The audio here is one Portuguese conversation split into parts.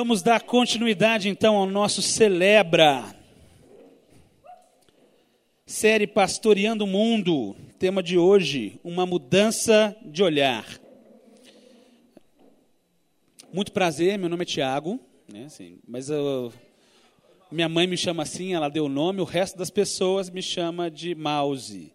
Vamos dar continuidade então ao nosso Celebra. Série Pastoreando o Mundo. Tema de hoje: uma mudança de olhar. Muito prazer, meu nome é Tiago, né, assim, mas eu, minha mãe me chama assim, ela deu o nome, o resto das pessoas me chama de Mouse.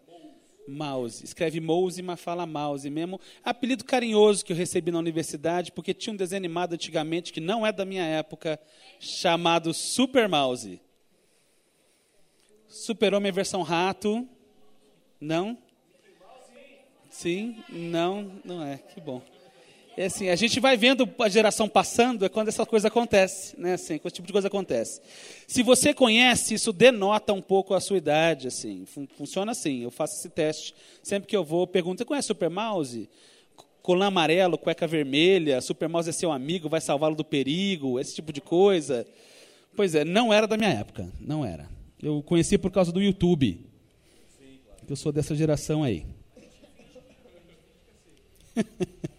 Mouse. Escreve Mouse, mas fala Mouse mesmo. Apelido carinhoso que eu recebi na universidade, porque tinha um desenho animado antigamente, que não é da minha época, chamado Super Mouse. Super-Homem versão rato. Não? Sim? Não, não é. Que bom. É assim, a gente vai vendo a geração passando, é quando essa coisa acontece, né? Assim, quando esse tipo de coisa acontece. Se você conhece, isso denota um pouco a sua idade, assim. Funciona assim, eu faço esse teste. Sempre que eu vou, pergunto, você conhece Super Mouse? Colã amarelo, cueca vermelha, Super Mouse é seu amigo, vai salvá-lo do perigo, esse tipo de coisa. Pois é, não era da minha época, não era. Eu conheci por causa do YouTube. Eu sou dessa geração aí.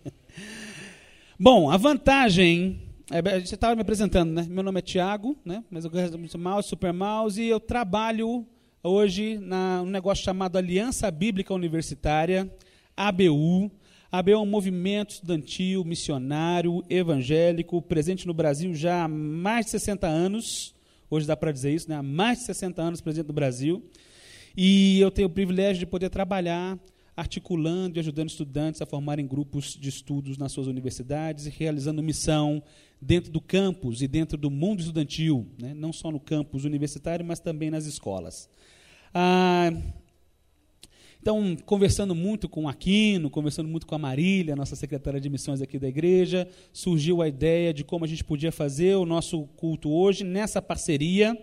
Bom, a vantagem. É, você estava me apresentando, né? Meu nome é Tiago, né? mas eu ganho Mouse, Super Mouse, e eu trabalho hoje na, num negócio chamado Aliança Bíblica Universitária, ABU. ABU é um movimento estudantil, missionário, evangélico, presente no Brasil já há mais de 60 anos. Hoje dá para dizer isso, né? há mais de 60 anos presente no Brasil. E eu tenho o privilégio de poder trabalhar articulando e ajudando estudantes a formarem grupos de estudos nas suas universidades e realizando missão dentro do campus e dentro do mundo estudantil, né? não só no campus universitário, mas também nas escolas. Ah, então, conversando muito com Aquino, conversando muito com a Marília, nossa secretária de missões aqui da igreja, surgiu a ideia de como a gente podia fazer o nosso culto hoje nessa parceria.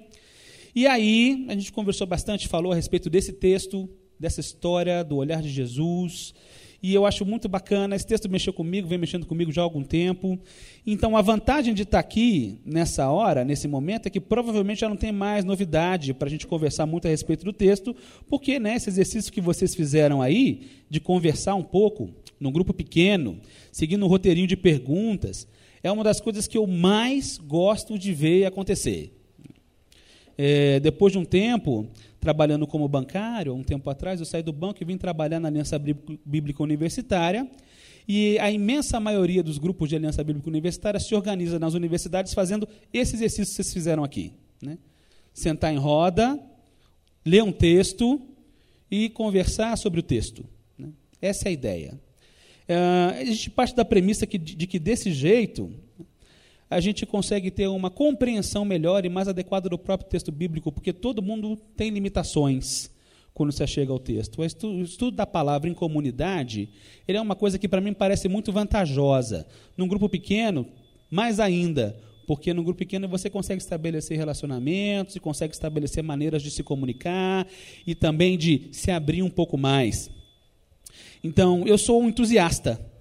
E aí, a gente conversou bastante, falou a respeito desse texto, dessa história do olhar de Jesus. E eu acho muito bacana, esse texto mexeu comigo, vem mexendo comigo já há algum tempo. Então, a vantagem de estar aqui nessa hora, nesse momento, é que provavelmente já não tem mais novidade para a gente conversar muito a respeito do texto, porque né, esse exercício que vocês fizeram aí, de conversar um pouco, num grupo pequeno, seguindo um roteirinho de perguntas, é uma das coisas que eu mais gosto de ver acontecer. É, depois de um tempo, trabalhando como bancário, um tempo atrás, eu saí do banco e vim trabalhar na Aliança Bíblica Universitária. E a imensa maioria dos grupos de Aliança Bíblica Universitária se organiza nas universidades fazendo esse exercício que vocês fizeram aqui. Né? Sentar em roda, ler um texto e conversar sobre o texto. Né? Essa é a ideia. Uh, a gente parte da premissa que, de, de que desse jeito a gente consegue ter uma compreensão melhor e mais adequada do próprio texto bíblico, porque todo mundo tem limitações quando você chega ao texto. O estudo da palavra em comunidade, ele é uma coisa que para mim parece muito vantajosa. Num grupo pequeno, mais ainda, porque no grupo pequeno você consegue estabelecer relacionamentos e consegue estabelecer maneiras de se comunicar e também de se abrir um pouco mais. Então, eu sou um entusiasta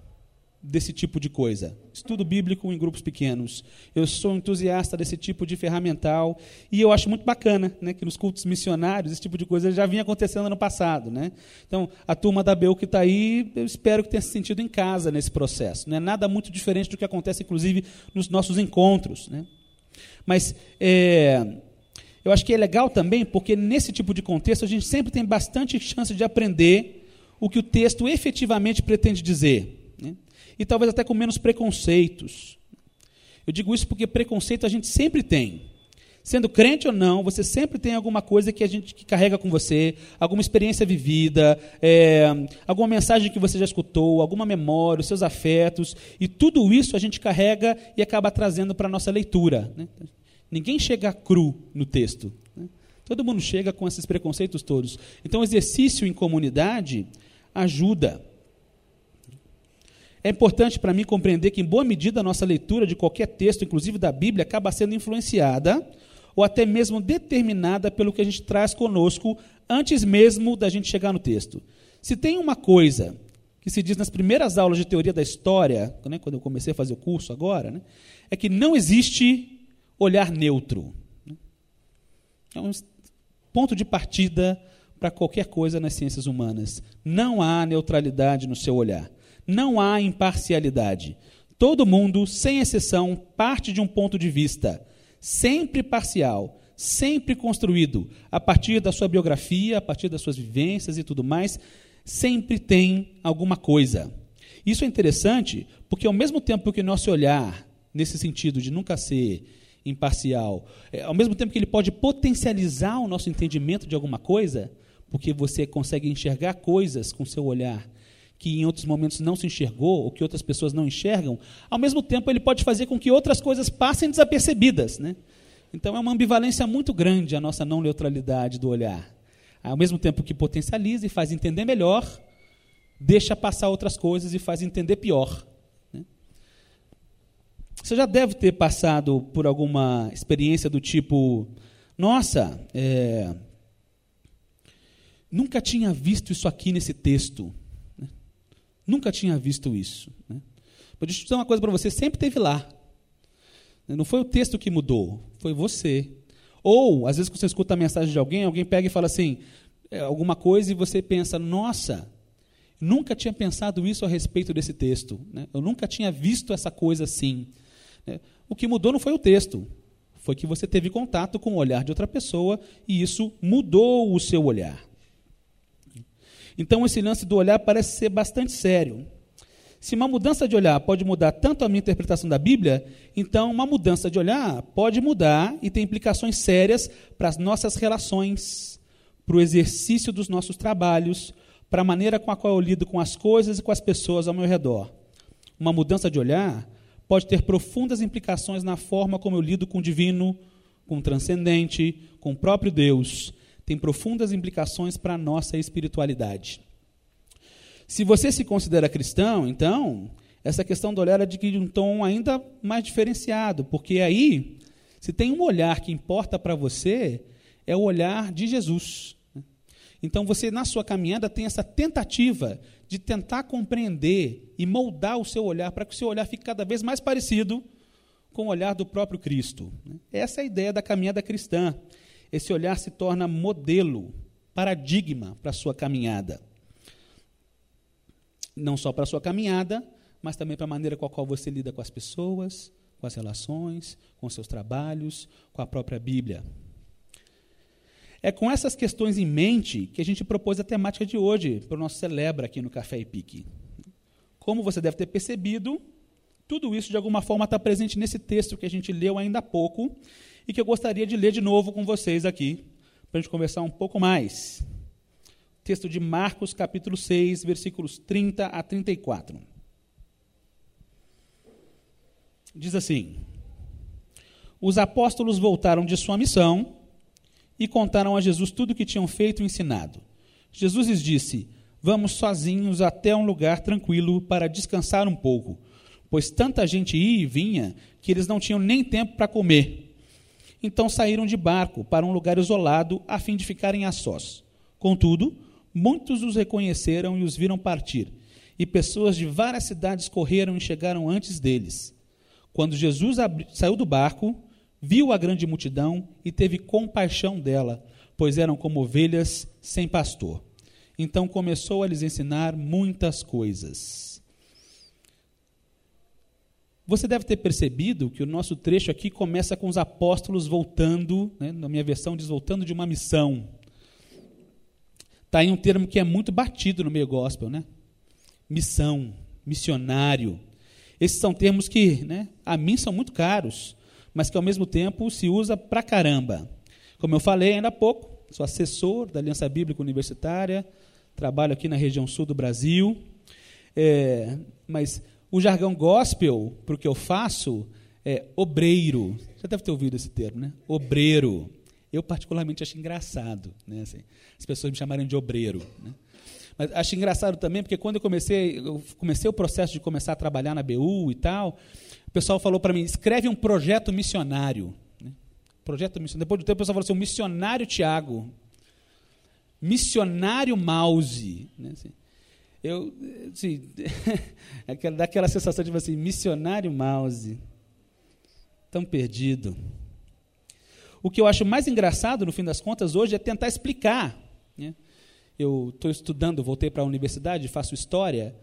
desse tipo de coisa. Estudo bíblico em grupos pequenos. Eu sou entusiasta desse tipo de ferramental e eu acho muito bacana né, que nos cultos missionários esse tipo de coisa já vinha acontecendo no passado. Né? Então, a turma da BEU que está aí, eu espero que tenha se sentido em casa nesse processo. Não é nada muito diferente do que acontece, inclusive, nos nossos encontros. Né? Mas é, eu acho que é legal também porque nesse tipo de contexto a gente sempre tem bastante chance de aprender o que o texto efetivamente pretende dizer e talvez até com menos preconceitos. Eu digo isso porque preconceito a gente sempre tem. Sendo crente ou não, você sempre tem alguma coisa que a gente que carrega com você, alguma experiência vivida, é, alguma mensagem que você já escutou, alguma memória, os seus afetos, e tudo isso a gente carrega e acaba trazendo para a nossa leitura. Né? Ninguém chega cru no texto. Né? Todo mundo chega com esses preconceitos todos. Então, exercício em comunidade ajuda. É importante para mim compreender que, em boa medida, a nossa leitura de qualquer texto, inclusive da Bíblia, acaba sendo influenciada ou até mesmo determinada pelo que a gente traz conosco antes mesmo da gente chegar no texto. Se tem uma coisa que se diz nas primeiras aulas de teoria da história, né, quando eu comecei a fazer o curso agora, né, é que não existe olhar neutro. É um ponto de partida para qualquer coisa nas ciências humanas. Não há neutralidade no seu olhar. Não há imparcialidade. Todo mundo, sem exceção, parte de um ponto de vista, sempre parcial, sempre construído a partir da sua biografia, a partir das suas vivências e tudo mais, sempre tem alguma coisa. Isso é interessante porque, ao mesmo tempo que nosso olhar, nesse sentido de nunca ser imparcial, é, ao mesmo tempo que ele pode potencializar o nosso entendimento de alguma coisa, porque você consegue enxergar coisas com seu olhar que em outros momentos não se enxergou, ou que outras pessoas não enxergam, ao mesmo tempo ele pode fazer com que outras coisas passem desapercebidas. Né? Então é uma ambivalência muito grande a nossa não neutralidade do olhar. Ao mesmo tempo que potencializa e faz entender melhor, deixa passar outras coisas e faz entender pior. Né? Você já deve ter passado por alguma experiência do tipo: nossa, é, nunca tinha visto isso aqui nesse texto. Né? Nunca tinha visto isso. Né? Mas deixa eu dizer uma coisa para você: sempre teve lá. Não foi o texto que mudou, foi você. Ou, às vezes, quando você escuta a mensagem de alguém, alguém pega e fala assim, é, alguma coisa e você pensa, nossa, nunca tinha pensado isso a respeito desse texto. Né? Eu nunca tinha visto essa coisa assim. Né? O que mudou não foi o texto, foi que você teve contato com o olhar de outra pessoa e isso mudou o seu olhar. Então, esse lance do olhar parece ser bastante sério. Se uma mudança de olhar pode mudar tanto a minha interpretação da Bíblia, então uma mudança de olhar pode mudar e ter implicações sérias para as nossas relações, para o exercício dos nossos trabalhos, para a maneira com a qual eu lido com as coisas e com as pessoas ao meu redor. Uma mudança de olhar pode ter profundas implicações na forma como eu lido com o divino, com o transcendente, com o próprio Deus. Tem profundas implicações para a nossa espiritualidade. Se você se considera cristão, então, essa questão do olhar adquire um tom ainda mais diferenciado, porque aí, se tem um olhar que importa para você, é o olhar de Jesus. Então, você, na sua caminhada, tem essa tentativa de tentar compreender e moldar o seu olhar para que o seu olhar fique cada vez mais parecido com o olhar do próprio Cristo. Essa é a ideia da caminhada cristã. Esse olhar se torna modelo, paradigma para a sua caminhada não só para a sua caminhada, mas também para a maneira com a qual você lida com as pessoas, com as relações, com seus trabalhos, com a própria Bíblia. É com essas questões em mente que a gente propôs a temática de hoje para o nosso Celebra aqui no Café e Pique. Como você deve ter percebido, tudo isso de alguma forma está presente nesse texto que a gente leu ainda há pouco e que eu gostaria de ler de novo com vocês aqui, para a gente conversar um pouco mais. Texto de Marcos, capítulo 6, versículos 30 a 34. Diz assim: Os apóstolos voltaram de sua missão e contaram a Jesus tudo o que tinham feito e ensinado. Jesus lhes disse: Vamos sozinhos até um lugar tranquilo para descansar um pouco, pois tanta gente ia e vinha que eles não tinham nem tempo para comer. Então saíram de barco para um lugar isolado a fim de ficarem a sós. Contudo, Muitos os reconheceram e os viram partir, e pessoas de várias cidades correram e chegaram antes deles. Quando Jesus saiu do barco, viu a grande multidão e teve compaixão dela, pois eram como ovelhas sem pastor. Então começou a lhes ensinar muitas coisas. Você deve ter percebido que o nosso trecho aqui começa com os apóstolos voltando, né, na minha versão diz voltando de uma missão. Está aí um termo que é muito batido no meio gospel, né? Missão, missionário. Esses são termos que, né, a mim são muito caros, mas que ao mesmo tempo se usa pra caramba. Como eu falei ainda há pouco, sou assessor da Aliança Bíblica Universitária, trabalho aqui na região sul do Brasil, é, mas o jargão gospel, para o que eu faço, é obreiro. Você deve ter ouvido esse termo, né? Obreiro. Eu, particularmente, acho engraçado, né? Assim, as pessoas me chamarem de obreiro. Né? Mas acho engraçado também, porque quando eu comecei, eu comecei o processo de começar a trabalhar na BU e tal, o pessoal falou para mim, escreve um projeto missionário. Né? Projeto missionário. Depois do tempo, o pessoal falou assim, o missionário Tiago. Missionário Mouse. Né? Assim, eu, assim, dá aquela sensação de assim, missionário Mouse. Tão perdido. O que eu acho mais engraçado, no fim das contas, hoje, é tentar explicar. Né? Eu estou estudando, voltei para a universidade, faço história.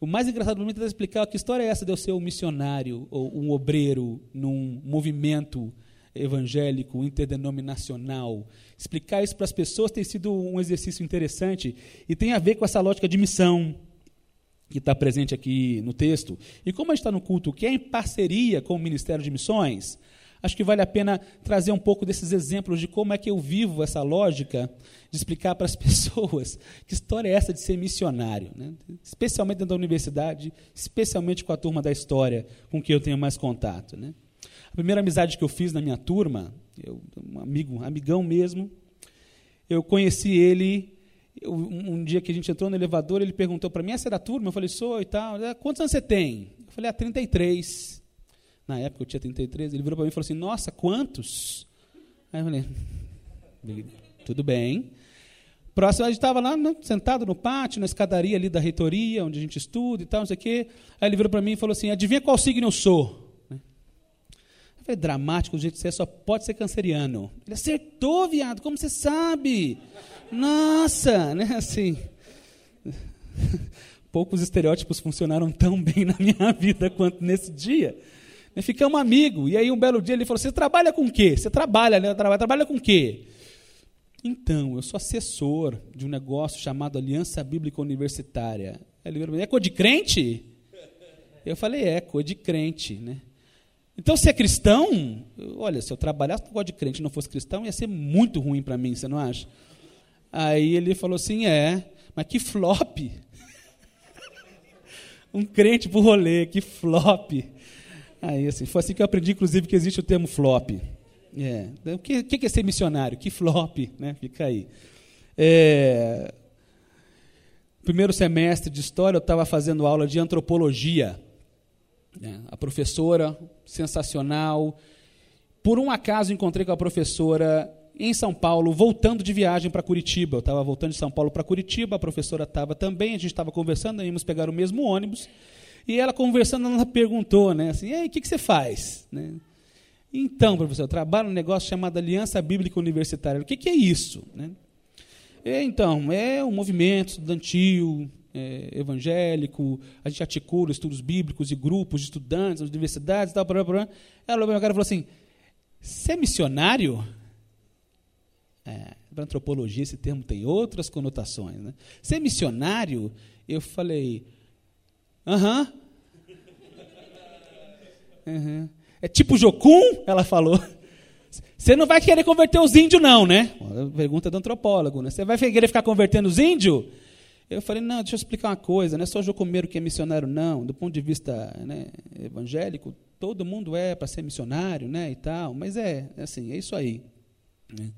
O mais engraçado para mim é tentar explicar que história é essa de eu ser um missionário ou um obreiro num movimento evangélico interdenominacional. Explicar isso para as pessoas tem sido um exercício interessante e tem a ver com essa lógica de missão que está presente aqui no texto. E como a gente está no culto que é em parceria com o Ministério de Missões, acho que vale a pena trazer um pouco desses exemplos de como é que eu vivo essa lógica de explicar para as pessoas que história é essa de ser missionário, né? especialmente dentro da universidade, especialmente com a turma da história com que eu tenho mais contato. Né? Primeira amizade que eu fiz na minha turma, eu, um amigo, amigão mesmo, eu conheci ele eu, um dia que a gente entrou no elevador, ele perguntou para mim, essa é da turma? Eu falei, sou e tal. Quantos anos você tem? Eu falei, ah, 33. Na época eu tinha 33. Ele virou para mim e falou assim, nossa, quantos? Aí eu falei, tudo bem. Próximo, a gente estava lá, né, sentado no pátio, na escadaria ali da reitoria, onde a gente estuda e tal, não sei o quê. Aí ele virou para mim e falou assim, adivinha qual signo eu sou? Falei, dramático do jeito que você é, só pode ser canceriano. Ele acertou, viado, como você sabe? Nossa, né? Assim. Poucos estereótipos funcionaram tão bem na minha vida quanto nesse dia. Ficamos amigos. E aí, um belo dia, ele falou: Você trabalha com o quê? Você trabalha, né? Trabalha, trabalha com o quê? Então, eu sou assessor de um negócio chamado Aliança Bíblica Universitária. Ele falou: É de crente? Eu falei: É, de crente, né? Então, se é cristão, olha, se eu trabalhasse com de crente e não fosse cristão, ia ser muito ruim para mim, você não acha? Aí ele falou assim: é, mas que flop. um crente pro rolê, que flop. Aí assim, foi assim que eu aprendi, inclusive, que existe o termo flop. É. O que, que é ser missionário? Que flop, né? Fica aí. É, primeiro semestre de história, eu estava fazendo aula de antropologia. É, a professora, sensacional. Por um acaso, encontrei com a professora em São Paulo, voltando de viagem para Curitiba. Eu estava voltando de São Paulo para Curitiba, a professora estava também, a gente estava conversando, íamos pegar o mesmo ônibus. E ela conversando, ela perguntou, né, assim, o que, que você faz? Né? Então, professor, eu trabalho num negócio chamado Aliança Bíblica Universitária. O que, que é isso? Né? É, então, é um movimento estudantil, é, evangélico, a gente articula estudos bíblicos e grupos de estudantes nas universidades tal. Blá, blá, blá. Ela olhou para cara e falou assim, você é missionário? É, para antropologia esse termo tem outras conotações. Né? Ser missionário, eu falei, aham. Uhum. É tipo Jocum? Ela falou. Você não vai querer converter os índios, não, né? Pergunta do antropólogo, né? Você vai querer ficar convertendo os índios? Eu falei, não, deixa eu explicar uma coisa, não é só Jocomeiro que é missionário, não. Do ponto de vista né, evangélico, todo mundo é para ser missionário, né, e tal. Mas é, é assim, é isso aí. Né?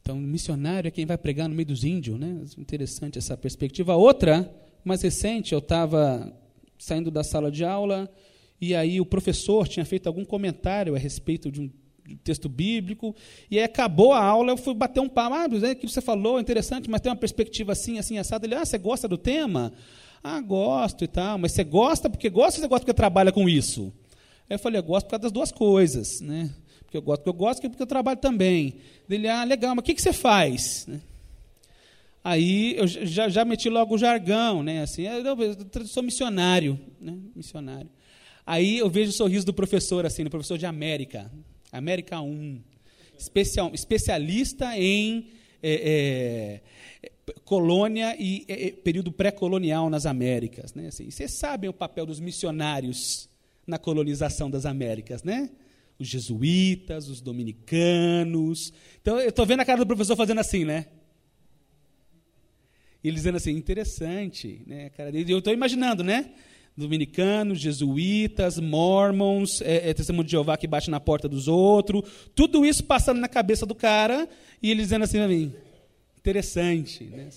Então, missionário é quem vai pregar no meio dos índios, né? Interessante essa perspectiva. Outra, mais recente, eu estava saindo da sala de aula e aí o professor tinha feito algum comentário a respeito de um texto bíblico, e aí acabou a aula, eu fui bater um papo, ah, o que você falou, interessante, mas tem uma perspectiva assim, assim, assado. Ele, ah, você gosta do tema? Ah, gosto e tal, mas você gosta porque gosta ou você gosta porque trabalha com isso? Aí eu falei, eu gosto por causa das duas coisas, né? porque eu gosto, porque eu gosto, porque eu trabalho também. Ele, ah, legal, mas o que, que você faz? Né? Aí eu já, já meti logo o jargão, né? Assim, eu, eu sou missionário, né? Missionário. Aí eu vejo o sorriso do professor, assim, do professor de América, América 1, especial, especialista em é, é, colônia e é, período pré-colonial nas Américas. Né? Assim, vocês sabem o papel dos missionários na colonização das Américas, né? os jesuítas, os dominicanos. Então, eu estou vendo a cara do professor fazendo assim, né? Ele dizendo assim, interessante, né? Cara, eu estou imaginando, né? Dominicanos, jesuítas, mormons, é, é, testemunho de Jeová que bate na porta dos outros, tudo isso passando na cabeça do cara, e ele dizendo assim para mim, interessante. Né?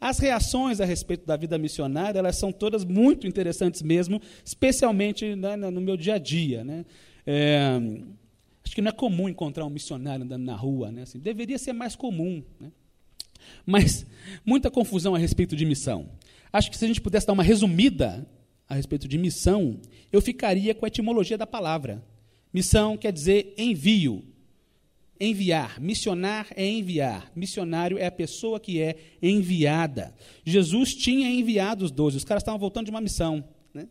As reações a respeito da vida missionária, elas são todas muito interessantes mesmo, especialmente né, no meu dia a dia. Né? É, acho que não é comum encontrar um missionário andando na rua, né? Assim, deveria ser mais comum. Né? Mas muita confusão a respeito de missão. Acho que se a gente pudesse dar uma resumida a respeito de missão, eu ficaria com a etimologia da palavra. Missão quer dizer envio. Enviar, missionar é enviar. Missionário é a pessoa que é enviada. Jesus tinha enviado os doze, os caras estavam voltando de uma missão. Né?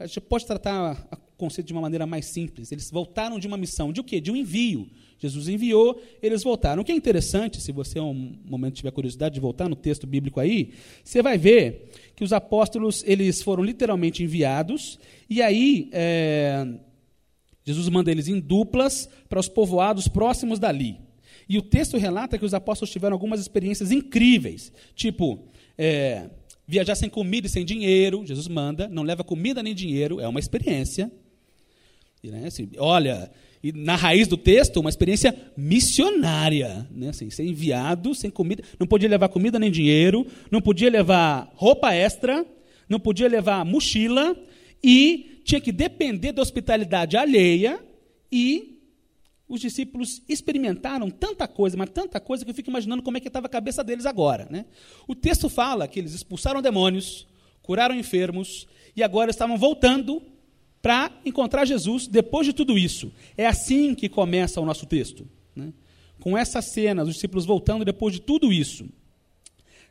A gente pode tratar conceito de uma maneira mais simples. Eles voltaram de uma missão. De o quê? De um envio. Jesus enviou, eles voltaram. O que é interessante, se você um momento tiver curiosidade de voltar no texto bíblico aí, você vai ver que os apóstolos eles foram literalmente enviados, e aí. É, Jesus manda eles em duplas para os povoados próximos dali. E o texto relata que os apóstolos tiveram algumas experiências incríveis, tipo, é, viajar sem comida e sem dinheiro, Jesus manda, não leva comida nem dinheiro, é uma experiência. Né, assim, olha, e na raiz do texto, uma experiência missionária, né, assim, ser enviado sem comida, não podia levar comida nem dinheiro, não podia levar roupa extra, não podia levar mochila e tinha que depender da hospitalidade alheia e os discípulos experimentaram tanta coisa, mas tanta coisa que eu fico imaginando como é que estava a cabeça deles agora. Né? O texto fala que eles expulsaram demônios, curaram enfermos e agora estavam voltando para encontrar Jesus depois de tudo isso. É assim que começa o nosso texto. Né? Com essa cena, os discípulos voltando depois de tudo isso,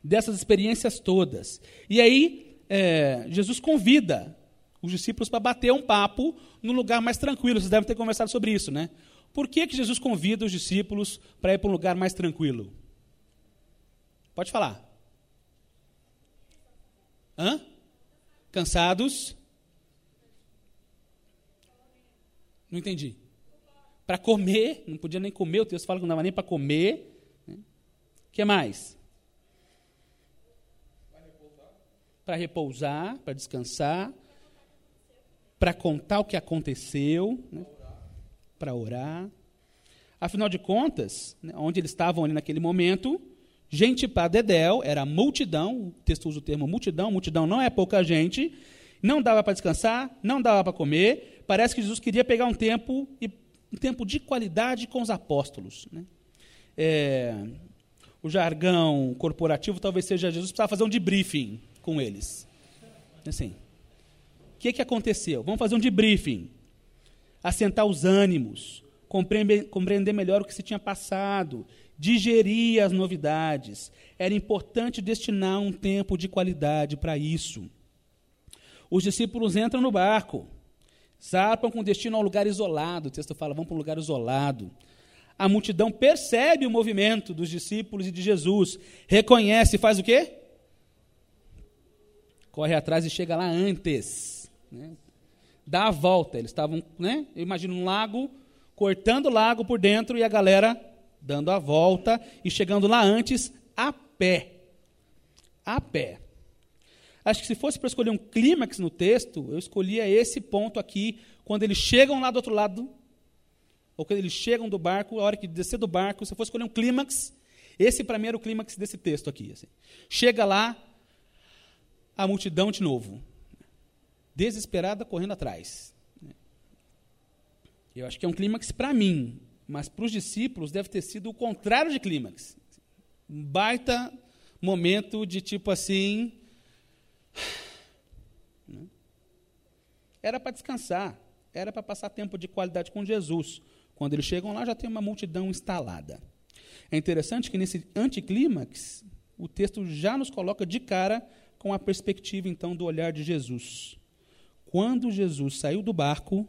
dessas experiências todas. E aí, é, Jesus convida os discípulos para bater um papo num lugar mais tranquilo. Vocês devem ter conversado sobre isso, né? Por que, que Jesus convida os discípulos para ir para um lugar mais tranquilo? Pode falar. Hã? Cansados? Não entendi. Para comer, não podia nem comer, o texto fala que não dava nem para comer. O né? que mais? Para repousar, para descansar para contar o que aconteceu, né, para orar. Afinal de contas, né, onde eles estavam ali naquele momento, gente para dedéu, era multidão, o texto usa o termo multidão, multidão não é pouca gente, não dava para descansar, não dava para comer, parece que Jesus queria pegar um tempo, um tempo de qualidade com os apóstolos. Né? É, o jargão corporativo talvez seja Jesus precisava fazer um debriefing com eles. Assim, que, que aconteceu? Vamos fazer um debriefing. Assentar os ânimos, compreender, compreender melhor o que se tinha passado, digerir as novidades. Era importante destinar um tempo de qualidade para isso. Os discípulos entram no barco, zarpam com destino a um lugar isolado. O texto fala, vão para um lugar isolado. A multidão percebe o movimento dos discípulos e de Jesus, reconhece e faz o quê? Corre atrás e chega lá antes. Né? Dá a volta. Eles estavam, né? Eu imagino um lago, cortando o lago por dentro e a galera dando a volta e chegando lá antes a pé. A pé. Acho que se fosse para escolher um clímax no texto, eu escolhia esse ponto aqui, quando eles chegam lá do outro lado, ou quando eles chegam do barco, a hora que descer do barco, se eu fosse escolher um clímax, esse para mim era o clímax desse texto aqui. Assim. Chega lá, a multidão de novo desesperada correndo atrás. Eu acho que é um clímax para mim, mas para os discípulos deve ter sido o contrário de clímax. Um baita momento de tipo assim. Era para descansar, era para passar tempo de qualidade com Jesus. Quando eles chegam lá, já tem uma multidão instalada. É interessante que nesse anticlímax, o texto já nos coloca de cara com a perspectiva, então, do olhar de Jesus. Quando Jesus saiu do barco,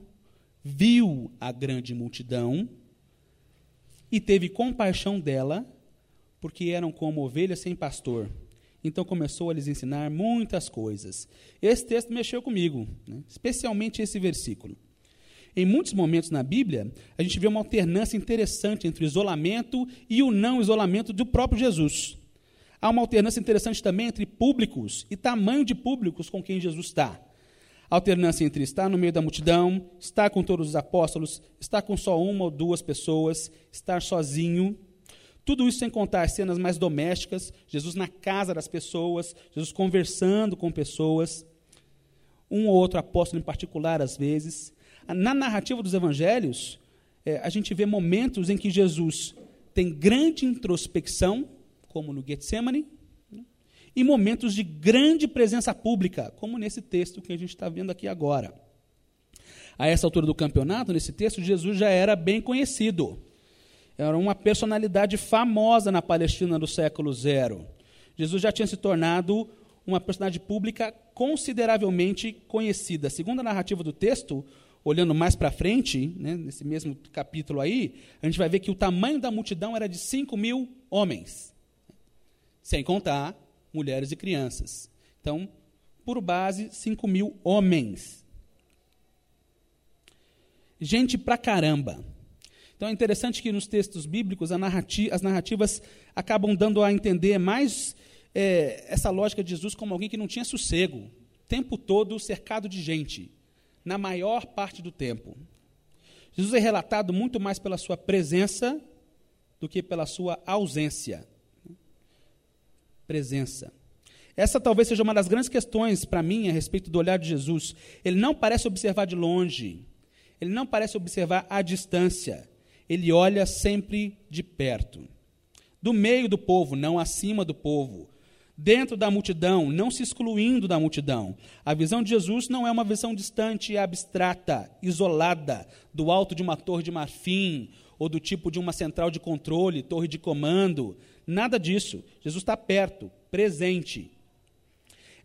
viu a grande multidão e teve compaixão dela, porque eram como ovelhas sem pastor. Então começou a lhes ensinar muitas coisas. Esse texto mexeu comigo, né? especialmente esse versículo. Em muitos momentos na Bíblia, a gente vê uma alternância interessante entre o isolamento e o não isolamento do próprio Jesus. Há uma alternância interessante também entre públicos e tamanho de públicos com quem Jesus está alternância entre estar no meio da multidão, estar com todos os apóstolos, estar com só uma ou duas pessoas, estar sozinho. Tudo isso sem contar as cenas mais domésticas, Jesus na casa das pessoas, Jesus conversando com pessoas, um ou outro apóstolo em particular, às vezes. Na narrativa dos evangelhos, é, a gente vê momentos em que Jesus tem grande introspecção, como no Getsemane, e momentos de grande presença pública, como nesse texto que a gente está vendo aqui agora. A essa altura do campeonato, nesse texto, Jesus já era bem conhecido. Era uma personalidade famosa na Palestina do século zero. Jesus já tinha se tornado uma personagem pública consideravelmente conhecida. Segundo a narrativa do texto, olhando mais para frente, né, nesse mesmo capítulo aí, a gente vai ver que o tamanho da multidão era de 5 mil homens, sem contar mulheres e crianças. Então, por base, 5 mil homens. Gente pra caramba. Então é interessante que nos textos bíblicos narrati as narrativas acabam dando a entender mais é, essa lógica de Jesus como alguém que não tinha sossego, o tempo todo cercado de gente, na maior parte do tempo. Jesus é relatado muito mais pela sua presença do que pela sua ausência. Presença. Essa talvez seja uma das grandes questões para mim a respeito do olhar de Jesus. Ele não parece observar de longe, ele não parece observar à distância, ele olha sempre de perto. Do meio do povo, não acima do povo. Dentro da multidão, não se excluindo da multidão. A visão de Jesus não é uma visão distante e abstrata, isolada, do alto de uma torre de marfim, ou do tipo de uma central de controle, torre de comando. Nada disso. Jesus está perto, presente.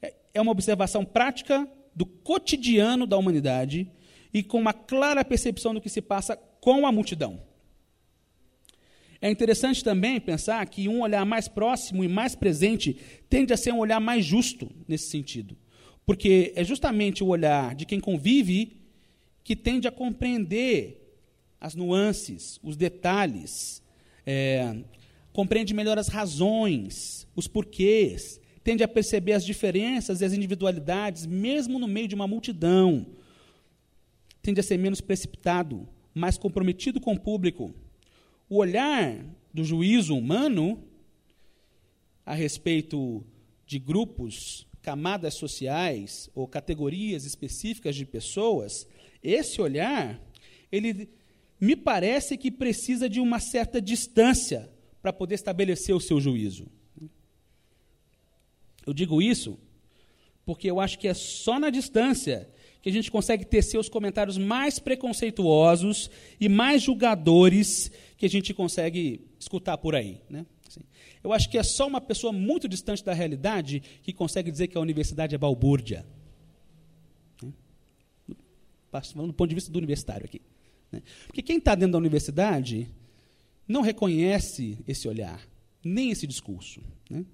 É, é uma observação prática do cotidiano da humanidade e com uma clara percepção do que se passa com a multidão. É interessante também pensar que um olhar mais próximo e mais presente tende a ser um olhar mais justo nesse sentido. Porque é justamente o olhar de quem convive que tende a compreender as nuances, os detalhes, é, compreende melhor as razões, os porquês, tende a perceber as diferenças e as individualidades, mesmo no meio de uma multidão. Tende a ser menos precipitado, mais comprometido com o público o olhar do juízo humano a respeito de grupos, camadas sociais ou categorias específicas de pessoas, esse olhar, ele me parece que precisa de uma certa distância para poder estabelecer o seu juízo. Eu digo isso porque eu acho que é só na distância que a gente consegue tecer os comentários mais preconceituosos e mais julgadores que a gente consegue escutar por aí. Né? Assim, eu acho que é só uma pessoa muito distante da realidade que consegue dizer que a universidade é balbúrdia. Né? Falando do ponto de vista do universitário aqui. Né? Porque quem está dentro da universidade não reconhece esse olhar, nem esse discurso. Né?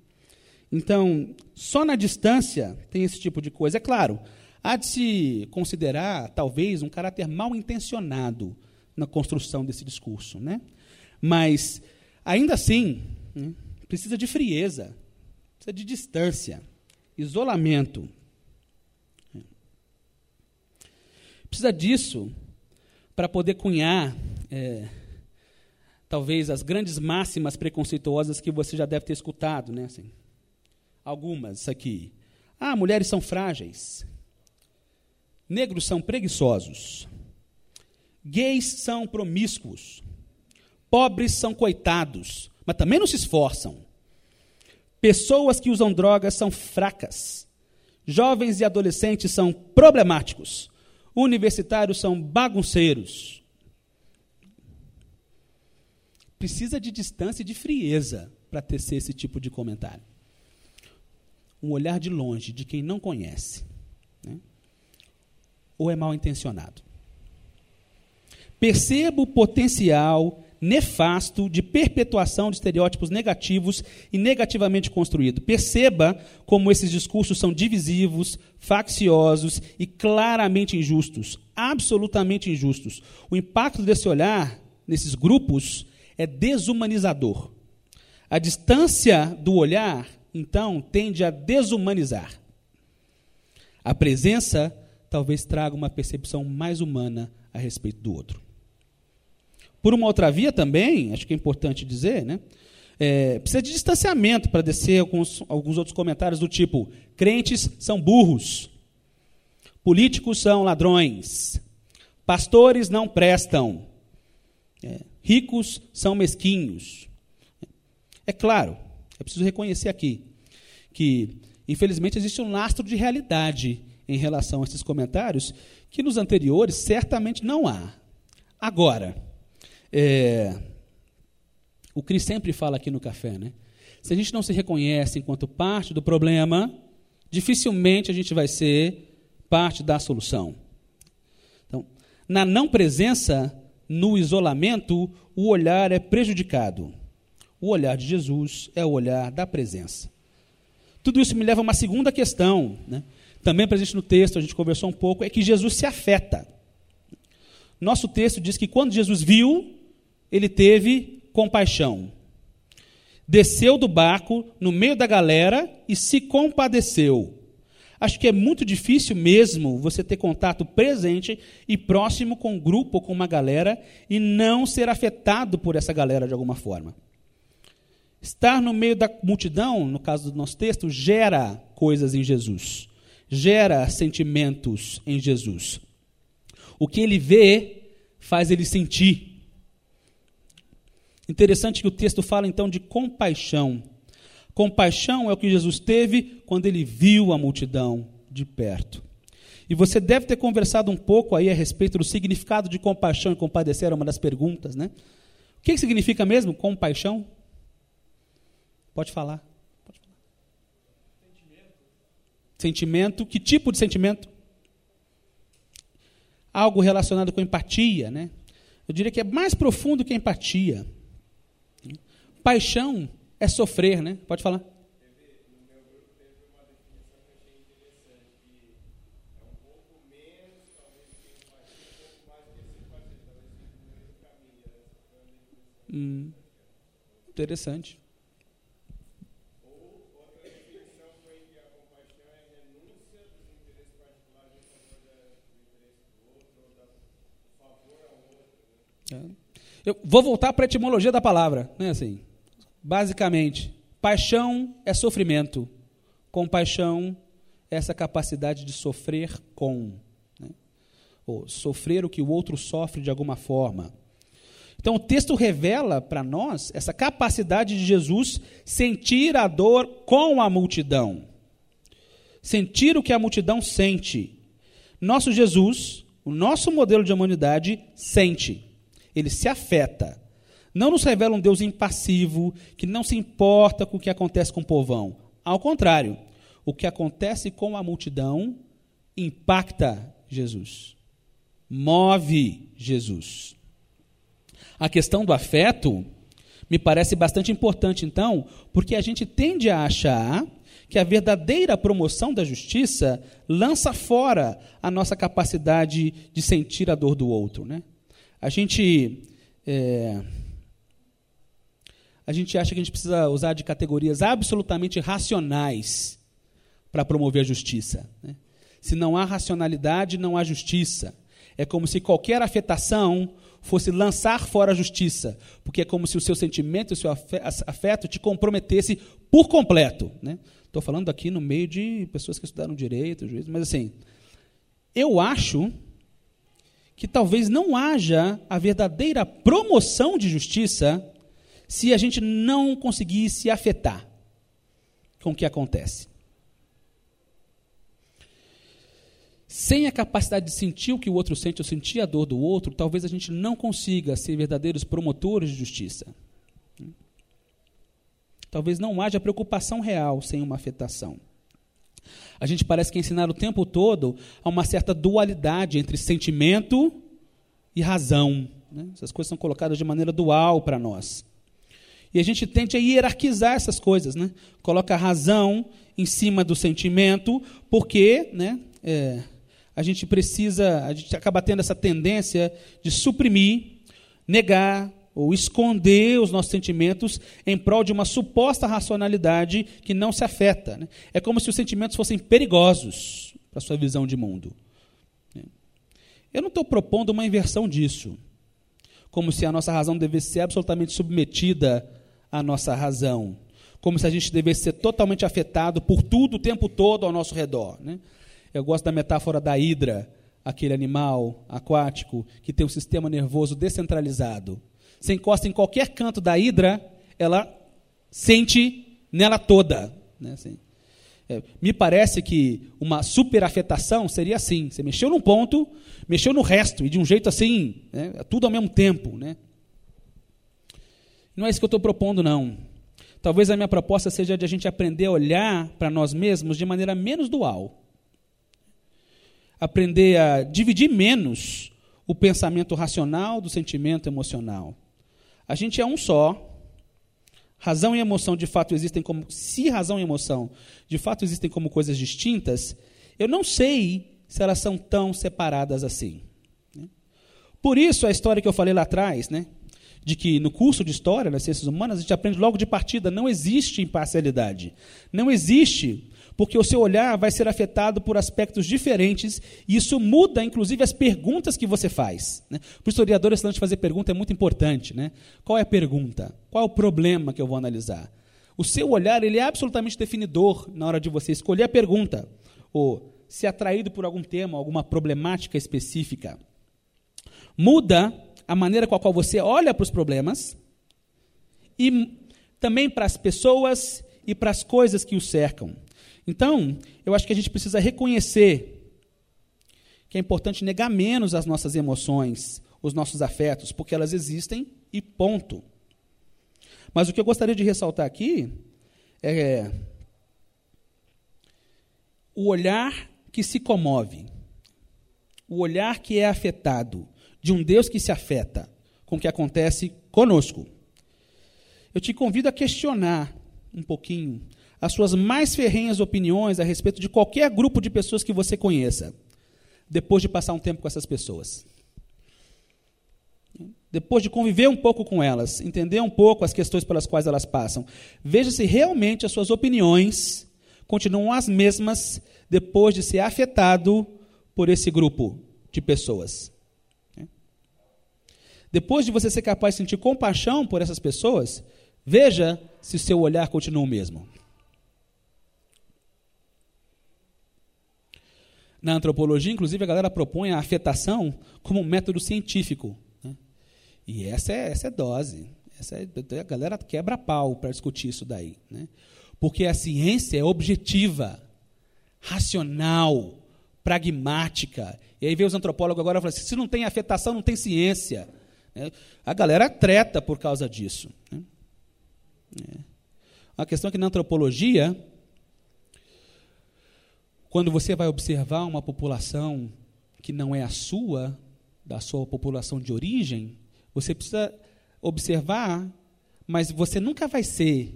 Então, só na distância tem esse tipo de coisa. É claro, há de se considerar, talvez, um caráter mal intencionado na construção desse discurso. Né? Mas, ainda assim, né, precisa de frieza, precisa de distância, isolamento. Precisa disso para poder cunhar, é, talvez, as grandes máximas preconceituosas que você já deve ter escutado. Né? Assim, algumas aqui. Ah, mulheres são frágeis. Negros são preguiçosos. Gays são promíscuos. Pobres são coitados, mas também não se esforçam. Pessoas que usam drogas são fracas. Jovens e adolescentes são problemáticos. Universitários são bagunceiros. Precisa de distância e de frieza para tecer esse tipo de comentário. Um olhar de longe de quem não conhece. Né? Ou é mal intencionado. Perceba o potencial nefasto de perpetuação de estereótipos negativos e negativamente construídos. Perceba como esses discursos são divisivos, facciosos e claramente injustos, absolutamente injustos. O impacto desse olhar nesses grupos é desumanizador. A distância do olhar, então, tende a desumanizar. A presença talvez traga uma percepção mais humana a respeito do outro. Por uma outra via também, acho que é importante dizer, né? É, precisa de distanciamento para descer alguns, alguns outros comentários do tipo: crentes são burros, políticos são ladrões, pastores não prestam, é, ricos são mesquinhos. É claro, é preciso reconhecer aqui que, infelizmente, existe um lastro de realidade em relação a esses comentários que nos anteriores certamente não há. Agora, é, O Cris sempre fala aqui no café, né? Se a gente não se reconhece enquanto parte do problema, dificilmente a gente vai ser parte da solução. Então, na não presença, no isolamento, o olhar é prejudicado. O olhar de Jesus é o olhar da presença. Tudo isso me leva a uma segunda questão, né? Também presente no texto, a gente conversou um pouco, é que Jesus se afeta. Nosso texto diz que quando Jesus viu, ele teve compaixão. Desceu do barco no meio da galera e se compadeceu. Acho que é muito difícil mesmo você ter contato presente e próximo com um grupo com uma galera e não ser afetado por essa galera de alguma forma. Estar no meio da multidão, no caso do nosso texto, gera coisas em Jesus, gera sentimentos em Jesus. O que ele vê faz ele sentir. Interessante que o texto fala então de compaixão. Compaixão é o que Jesus teve quando ele viu a multidão de perto. E você deve ter conversado um pouco aí a respeito do significado de compaixão e compadecer, é uma das perguntas, né? O que significa mesmo compaixão? Pode falar. Sentimento. Sentimento. Que tipo de sentimento? Algo relacionado com empatia, né? Eu diria que é mais profundo que a empatia. Paixão é sofrer, né? Pode falar. Hum, interessante. Eu vou voltar para a etimologia da palavra, né? Assim, Basicamente, paixão é sofrimento, compaixão é essa capacidade de sofrer com, né? ou sofrer o que o outro sofre de alguma forma. Então, o texto revela para nós essa capacidade de Jesus sentir a dor com a multidão, sentir o que a multidão sente. Nosso Jesus, o nosso modelo de humanidade, sente, ele se afeta não nos revela um Deus impassivo, que não se importa com o que acontece com o povão. Ao contrário, o que acontece com a multidão impacta Jesus, move Jesus. A questão do afeto me parece bastante importante, então, porque a gente tende a achar que a verdadeira promoção da justiça lança fora a nossa capacidade de sentir a dor do outro. Né? A gente. É a gente acha que a gente precisa usar de categorias absolutamente racionais para promover a justiça. Né? Se não há racionalidade, não há justiça. É como se qualquer afetação fosse lançar fora a justiça, porque é como se o seu sentimento, o seu afeto te comprometesse por completo. Estou né? falando aqui no meio de pessoas que estudaram direito, juízo, mas assim, eu acho que talvez não haja a verdadeira promoção de justiça se a gente não conseguir se afetar com o que acontece. Sem a capacidade de sentir o que o outro sente ou sentir a dor do outro, talvez a gente não consiga ser verdadeiros promotores de justiça. Talvez não haja preocupação real sem uma afetação. A gente parece que é ensinar o tempo todo a uma certa dualidade entre sentimento e razão. Né? Essas coisas são colocadas de maneira dual para nós. E a gente tende a hierarquizar essas coisas, né? Coloca a razão em cima do sentimento, porque né, é, a gente precisa, a gente acaba tendo essa tendência de suprimir, negar ou esconder os nossos sentimentos em prol de uma suposta racionalidade que não se afeta. Né? É como se os sentimentos fossem perigosos para a sua visão de mundo. Eu não estou propondo uma inversão disso, como se a nossa razão devesse ser absolutamente submetida a nossa razão, como se a gente devesse ser totalmente afetado por tudo o tempo todo ao nosso redor. Né? Eu gosto da metáfora da hidra, aquele animal aquático que tem um sistema nervoso descentralizado. Você encosta em qualquer canto da hidra, ela sente nela toda. Né? Assim, é, me parece que uma superafetação seria assim: você mexeu num ponto, mexeu no resto, e de um jeito assim, né? tudo ao mesmo tempo. Né? Não é isso que eu estou propondo, não. Talvez a minha proposta seja de a gente aprender a olhar para nós mesmos de maneira menos dual. Aprender a dividir menos o pensamento racional do sentimento emocional. A gente é um só. Razão e emoção de fato existem como. Se razão e emoção de fato existem como coisas distintas, eu não sei se elas são tão separadas assim. Né? Por isso, a história que eu falei lá atrás, né, de que no curso de História nas Ciências Humanas, a gente aprende logo de partida, não existe imparcialidade. Não existe, porque o seu olhar vai ser afetado por aspectos diferentes, e isso muda, inclusive, as perguntas que você faz. Né? Para o historiador, esse lance de fazer pergunta é muito importante. Né? Qual é a pergunta? Qual é o problema que eu vou analisar? O seu olhar ele é absolutamente definidor na hora de você escolher a pergunta, ou se atraído por algum tema, alguma problemática específica. Muda a maneira com a qual você olha para os problemas e também para as pessoas e para as coisas que o cercam. Então, eu acho que a gente precisa reconhecer que é importante negar menos as nossas emoções, os nossos afetos, porque elas existem e ponto. Mas o que eu gostaria de ressaltar aqui é o olhar que se comove, o olhar que é afetado, de um Deus que se afeta com o que acontece conosco. Eu te convido a questionar um pouquinho as suas mais ferrenhas opiniões a respeito de qualquer grupo de pessoas que você conheça, depois de passar um tempo com essas pessoas. Depois de conviver um pouco com elas, entender um pouco as questões pelas quais elas passam, veja se realmente as suas opiniões continuam as mesmas depois de ser afetado por esse grupo de pessoas. Depois de você ser capaz de sentir compaixão por essas pessoas, veja se seu olhar continua o mesmo. Na antropologia, inclusive, a galera propõe a afetação como um método científico. Né? E essa é, essa é dose. Essa é, a galera quebra pau para discutir isso daí. Né? Porque a ciência é objetiva, racional, pragmática. E aí vem os antropólogos agora e falam assim: se não tem afetação, não tem ciência. Né? A galera treta por causa disso. Né? É. A questão é que na antropologia, quando você vai observar uma população que não é a sua, da sua população de origem, você precisa observar, mas você nunca vai ser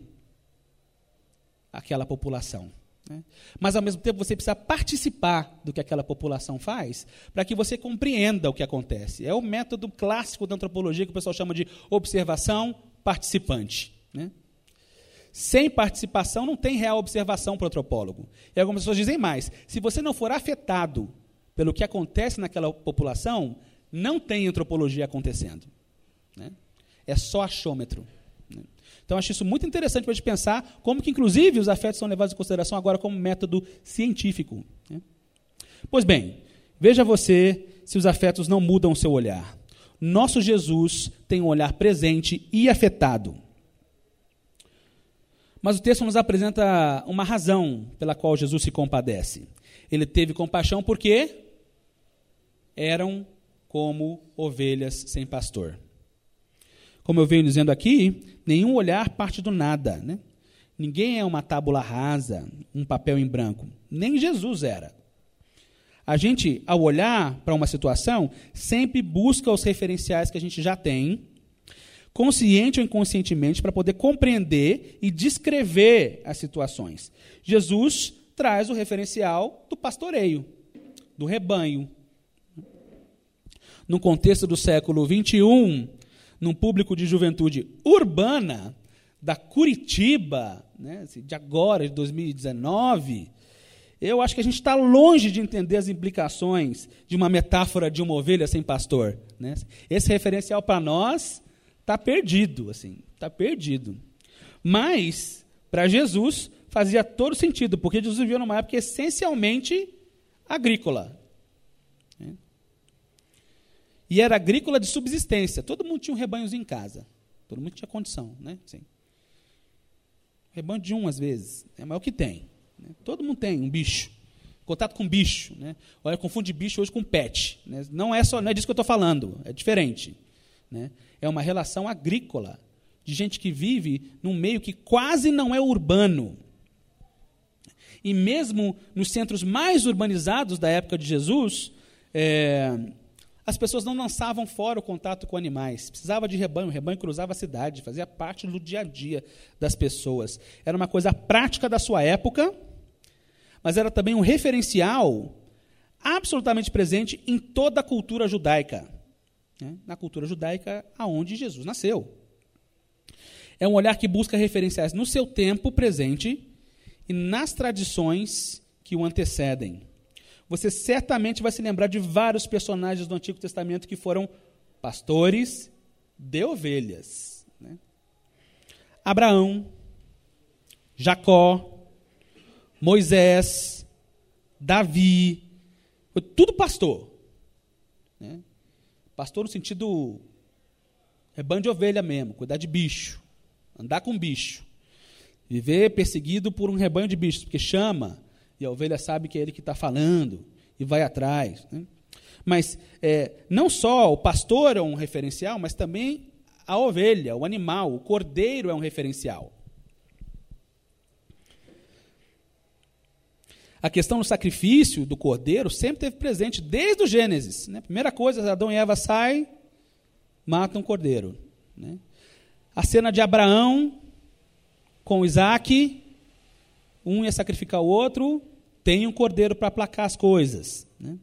aquela população. Né? Mas, ao mesmo tempo, você precisa participar do que aquela população faz para que você compreenda o que acontece. É o método clássico da antropologia que o pessoal chama de observação participante. Né? Sem participação, não tem real observação para o antropólogo. E algumas pessoas dizem mais: se você não for afetado pelo que acontece naquela população, não tem antropologia acontecendo. Né? É só achômetro. Então, acho isso muito interessante para a gente pensar como que, inclusive, os afetos são levados em consideração agora como método científico. Né? Pois bem, veja você se os afetos não mudam o seu olhar. Nosso Jesus tem um olhar presente e afetado. Mas o texto nos apresenta uma razão pela qual Jesus se compadece. Ele teve compaixão porque eram como ovelhas sem pastor. Como eu venho dizendo aqui, nenhum olhar parte do nada. Né? Ninguém é uma tábula rasa, um papel em branco. Nem Jesus era. A gente, ao olhar para uma situação, sempre busca os referenciais que a gente já tem, consciente ou inconscientemente, para poder compreender e descrever as situações. Jesus traz o referencial do pastoreio, do rebanho. No contexto do século 21, num público de juventude urbana, da Curitiba, né, assim, de agora, de 2019, eu acho que a gente está longe de entender as implicações de uma metáfora de uma ovelha sem pastor. Né? Esse referencial para nós está perdido, assim, está perdido. Mas, para Jesus, fazia todo sentido, porque Jesus vivia numa época essencialmente agrícola. E era agrícola de subsistência. Todo mundo tinha um rebanhozinho em casa. Todo mundo tinha condição, né? Sim. Rebanho de um, às vezes. Né? É o que tem. Né? Todo mundo tem um bicho. Contato com bicho. Né? Olha, confunde bicho hoje com pet. Né? Não, é só, não é disso que eu estou falando. É diferente. Né? É uma relação agrícola de gente que vive num meio que quase não é urbano. E mesmo nos centros mais urbanizados da época de Jesus, é, as pessoas não lançavam fora o contato com animais. Precisava de rebanho, o rebanho cruzava a cidade, fazia parte do dia a dia das pessoas. Era uma coisa prática da sua época, mas era também um referencial absolutamente presente em toda a cultura judaica. Né? Na cultura judaica, aonde Jesus nasceu. É um olhar que busca referenciais no seu tempo presente e nas tradições que o antecedem você certamente vai se lembrar de vários personagens do Antigo Testamento que foram pastores de ovelhas. Né? Abraão, Jacó, Moisés, Davi, foi tudo pastor. Né? Pastor no sentido rebanho de ovelha mesmo, cuidar de bicho, andar com bicho, viver perseguido por um rebanho de bichos, porque chama, e a ovelha sabe que é ele que está falando e vai atrás. Né? Mas é, não só o pastor é um referencial, mas também a ovelha, o animal, o cordeiro é um referencial. A questão do sacrifício do cordeiro sempre teve presente desde o Gênesis. Né? Primeira coisa, Adão e Eva saem, matam um cordeiro. Né? A cena de Abraão com Isaac, um ia sacrificar o outro, tem um cordeiro para aplacar as coisas. Né?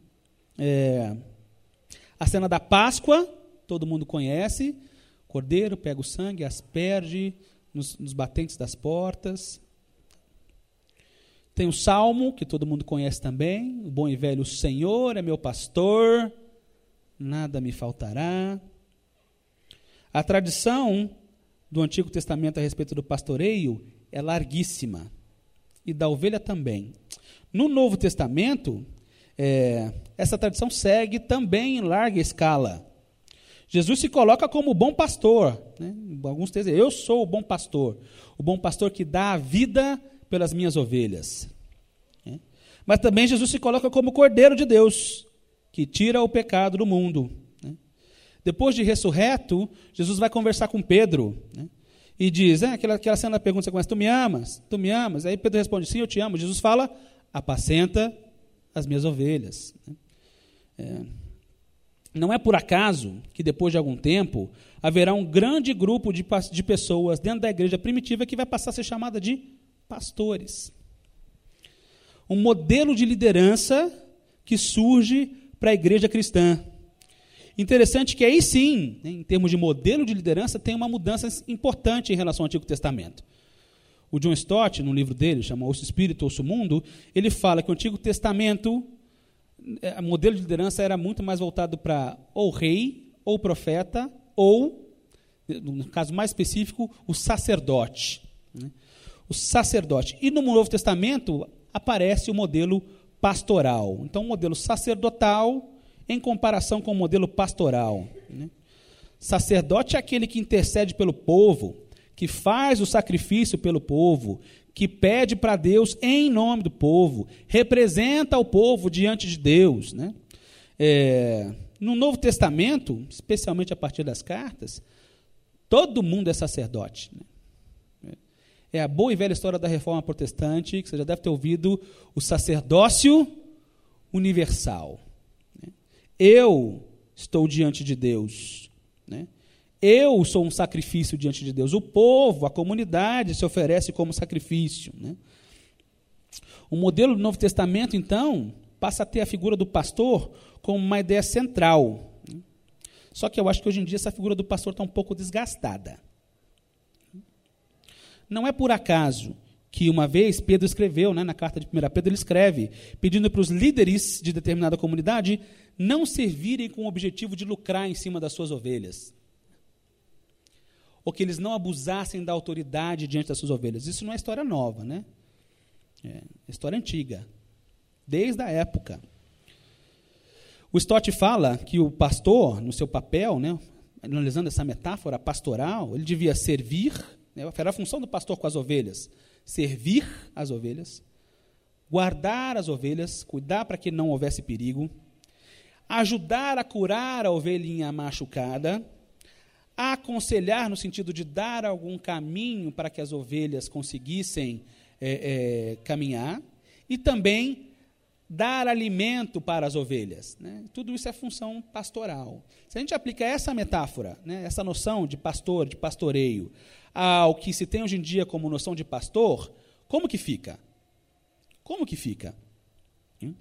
É, a cena da Páscoa, todo mundo conhece. Cordeiro pega o sangue, asperge nos, nos batentes das portas. Tem o salmo, que todo mundo conhece também. O bom e velho Senhor é meu pastor, nada me faltará. A tradição do Antigo Testamento a respeito do pastoreio é larguíssima e da ovelha também. No Novo Testamento, é, essa tradição segue também em larga escala. Jesus se coloca como o bom pastor. Né? Alguns dizem, eu sou o bom pastor. O bom pastor que dá a vida pelas minhas ovelhas. Né? Mas também Jesus se coloca como cordeiro de Deus, que tira o pecado do mundo. Né? Depois de ressurreto, Jesus vai conversar com Pedro. Né? e diz, é, aquela, aquela cena da pergunta, você tu me amas? Tu me amas? Aí Pedro responde, sim, eu te amo. Jesus fala, apacenta as minhas ovelhas. É, não é por acaso que depois de algum tempo haverá um grande grupo de, de pessoas dentro da igreja primitiva que vai passar a ser chamada de pastores. Um modelo de liderança que surge para a igreja cristã. Interessante que aí sim, né, em termos de modelo de liderança, tem uma mudança importante em relação ao Antigo Testamento. O John Stott, no livro dele, chama Ouço Espírito, Ouço Mundo, ele fala que o Antigo Testamento, é, o modelo de liderança era muito mais voltado para ou rei, ou profeta, ou, no caso mais específico, o sacerdote. O sacerdote. E no Novo Testamento aparece o modelo pastoral. Então, o modelo sacerdotal em comparação com o modelo pastoral. Né? Sacerdote é aquele que intercede pelo povo, que faz o sacrifício pelo povo, que pede para Deus em nome do povo, representa o povo diante de Deus. Né? É, no Novo Testamento, especialmente a partir das cartas, todo mundo é sacerdote. Né? É a boa e velha história da reforma protestante, que você já deve ter ouvido, o sacerdócio universal. Eu estou diante de Deus. Né? Eu sou um sacrifício diante de Deus. O povo, a comunidade se oferece como sacrifício. Né? O modelo do Novo Testamento, então, passa a ter a figura do pastor como uma ideia central. Né? Só que eu acho que hoje em dia essa figura do pastor está um pouco desgastada. Não é por acaso que uma vez Pedro escreveu, né, na carta de 1 Pedro, ele escreve, pedindo para os líderes de determinada comunidade não servirem com o objetivo de lucrar em cima das suas ovelhas. Ou que eles não abusassem da autoridade diante das suas ovelhas. Isso não é história nova, né? É história antiga. Desde a época. O Stott fala que o pastor, no seu papel, né, analisando essa metáfora pastoral, ele devia servir, era a função do pastor com as ovelhas, servir as ovelhas, guardar as ovelhas, cuidar para que não houvesse perigo, ajudar a curar a ovelhinha machucada, aconselhar no sentido de dar algum caminho para que as ovelhas conseguissem é, é, caminhar, e também dar alimento para as ovelhas. Né? Tudo isso é função pastoral. Se a gente aplica essa metáfora, né, essa noção de pastor, de pastoreio, ao que se tem hoje em dia como noção de pastor, como que fica? Como que fica? Hum?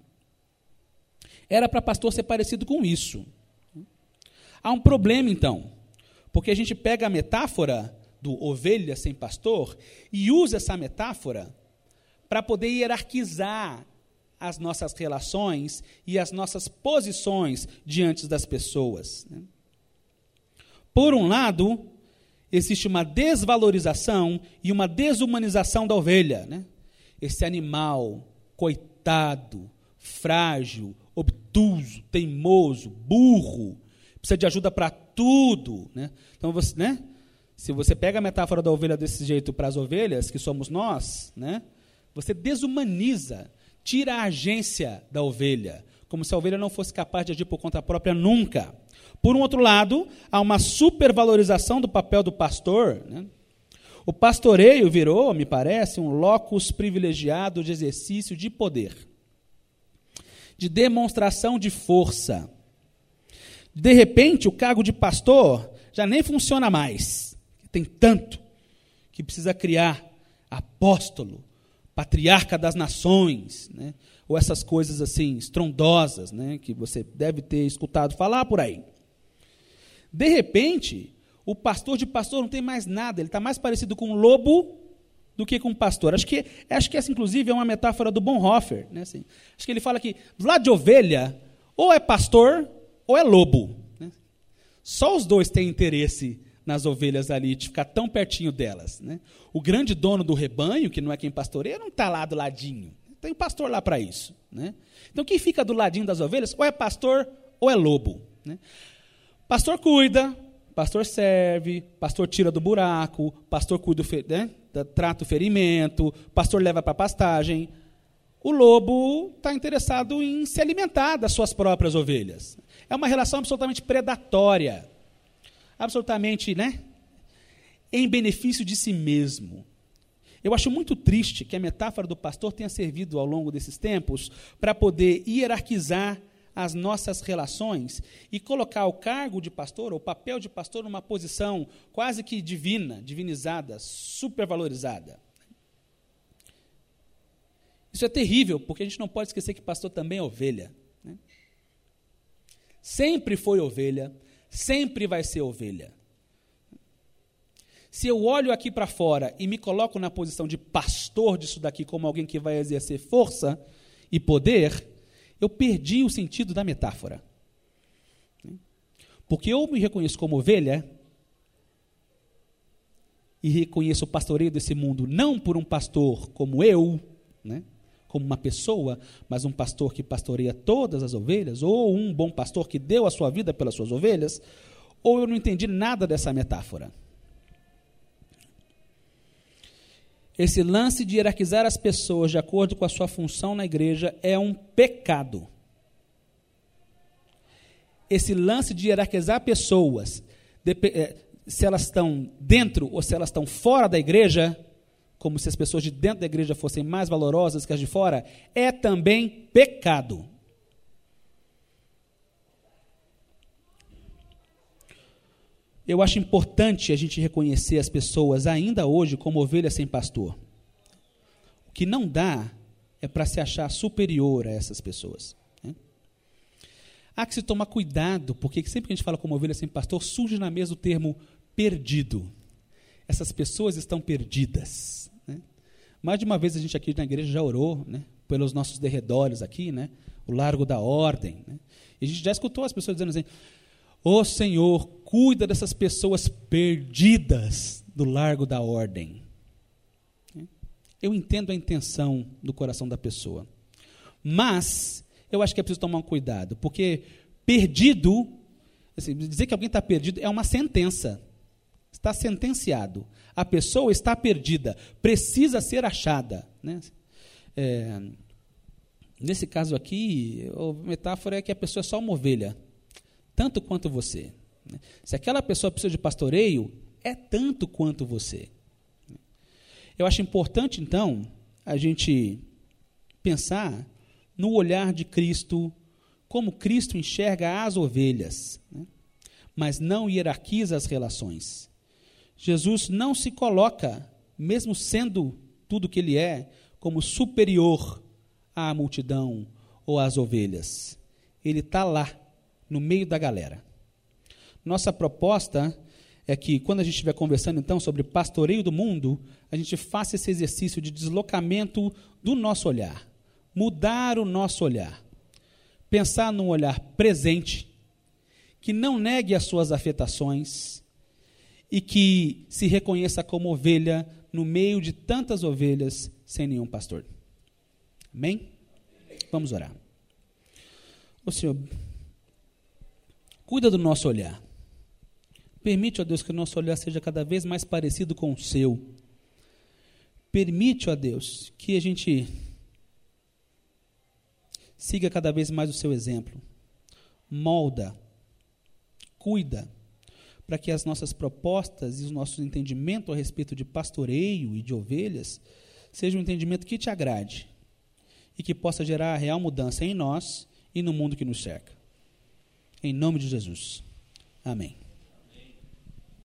Era para pastor ser parecido com isso. Há um problema, então, porque a gente pega a metáfora do ovelha sem pastor e usa essa metáfora para poder hierarquizar as nossas relações e as nossas posições diante das pessoas. Né? Por um lado, existe uma desvalorização e uma desumanização da ovelha. Né? Esse animal, coitado, frágil, obtuso, teimoso, burro, precisa de ajuda para tudo. Né? Então, você, né? se você pega a metáfora da ovelha desse jeito para as ovelhas, que somos nós, né? você desumaniza, tira a agência da ovelha, como se a ovelha não fosse capaz de agir por conta própria nunca. Por um outro lado, há uma supervalorização do papel do pastor. Né? O pastoreio virou, me parece, um locus privilegiado de exercício de poder, de demonstração de força. De repente, o cargo de pastor já nem funciona mais. Tem tanto que precisa criar apóstolo, patriarca das nações, né? ou essas coisas assim estrondosas, né? que você deve ter escutado falar por aí. De repente, o pastor de pastor não tem mais nada, ele está mais parecido com um lobo do que com um pastor. Acho que, acho que essa, inclusive, é uma metáfora do Bonhoeffer. Né, assim. Acho que ele fala que, do lado de ovelha, ou é pastor ou é lobo. Né? Só os dois têm interesse nas ovelhas ali, de ficar tão pertinho delas. Né? O grande dono do rebanho, que não é quem pastoreia, não está lá do ladinho. Tem pastor lá para isso. Né? Então, quem fica do ladinho das ovelhas, ou é pastor ou é lobo. Né? Pastor cuida, pastor serve, pastor tira do buraco, pastor cuida, né, trata o ferimento, pastor leva para pastagem. O lobo está interessado em se alimentar das suas próprias ovelhas. É uma relação absolutamente predatória, absolutamente, né, em benefício de si mesmo. Eu acho muito triste que a metáfora do pastor tenha servido ao longo desses tempos para poder hierarquizar as nossas relações e colocar o cargo de pastor, ou o papel de pastor, numa posição quase que divina, divinizada, supervalorizada. Isso é terrível, porque a gente não pode esquecer que pastor também é ovelha. Né? Sempre foi ovelha, sempre vai ser ovelha. Se eu olho aqui para fora e me coloco na posição de pastor disso daqui, como alguém que vai exercer força e poder, eu perdi o sentido da metáfora. Porque eu me reconheço como ovelha e reconheço o pastoreio desse mundo não por um pastor como eu, né, como uma pessoa, mas um pastor que pastoreia todas as ovelhas, ou um bom pastor que deu a sua vida pelas suas ovelhas, ou eu não entendi nada dessa metáfora. Esse lance de hierarquizar as pessoas de acordo com a sua função na igreja é um pecado. Esse lance de hierarquizar pessoas, eh, se elas estão dentro ou se elas estão fora da igreja, como se as pessoas de dentro da igreja fossem mais valorosas que as de fora, é também pecado. Eu acho importante a gente reconhecer as pessoas ainda hoje como ovelhas sem pastor. O que não dá é para se achar superior a essas pessoas. Né? Há que se tomar cuidado, porque sempre que a gente fala como ovelha sem pastor, surge na mesa o termo perdido. Essas pessoas estão perdidas. Né? Mais de uma vez a gente aqui na igreja já orou né? pelos nossos derredores aqui, né? o largo da ordem. Né? E a gente já escutou as pessoas dizendo assim: Ô oh, Senhor, cuida dessas pessoas perdidas do largo da ordem. Eu entendo a intenção do coração da pessoa. Mas eu acho que é preciso tomar um cuidado, porque perdido, assim, dizer que alguém está perdido é uma sentença. Está sentenciado. A pessoa está perdida, precisa ser achada. Né? É, nesse caso aqui, a metáfora é que a pessoa é só uma ovelha tanto quanto você. Se aquela pessoa precisa de pastoreio, é tanto quanto você. Eu acho importante, então, a gente pensar no olhar de Cristo, como Cristo enxerga as ovelhas, né? mas não hierarquiza as relações. Jesus não se coloca, mesmo sendo tudo que ele é, como superior à multidão ou às ovelhas. Ele está lá, no meio da galera. Nossa proposta é que, quando a gente estiver conversando então sobre pastoreio do mundo, a gente faça esse exercício de deslocamento do nosso olhar, mudar o nosso olhar, pensar num olhar presente, que não negue as suas afetações e que se reconheça como ovelha no meio de tantas ovelhas sem nenhum pastor. Amém? Vamos orar. Ô Senhor, cuida do nosso olhar. Permite, ó Deus, que o nosso olhar seja cada vez mais parecido com o seu. Permite, ó Deus, que a gente siga cada vez mais o seu exemplo. Molda, cuida, para que as nossas propostas e os nossos entendimentos a respeito de pastoreio e de ovelhas seja um entendimento que te agrade e que possa gerar a real mudança em nós e no mundo que nos cerca. Em nome de Jesus. Amém.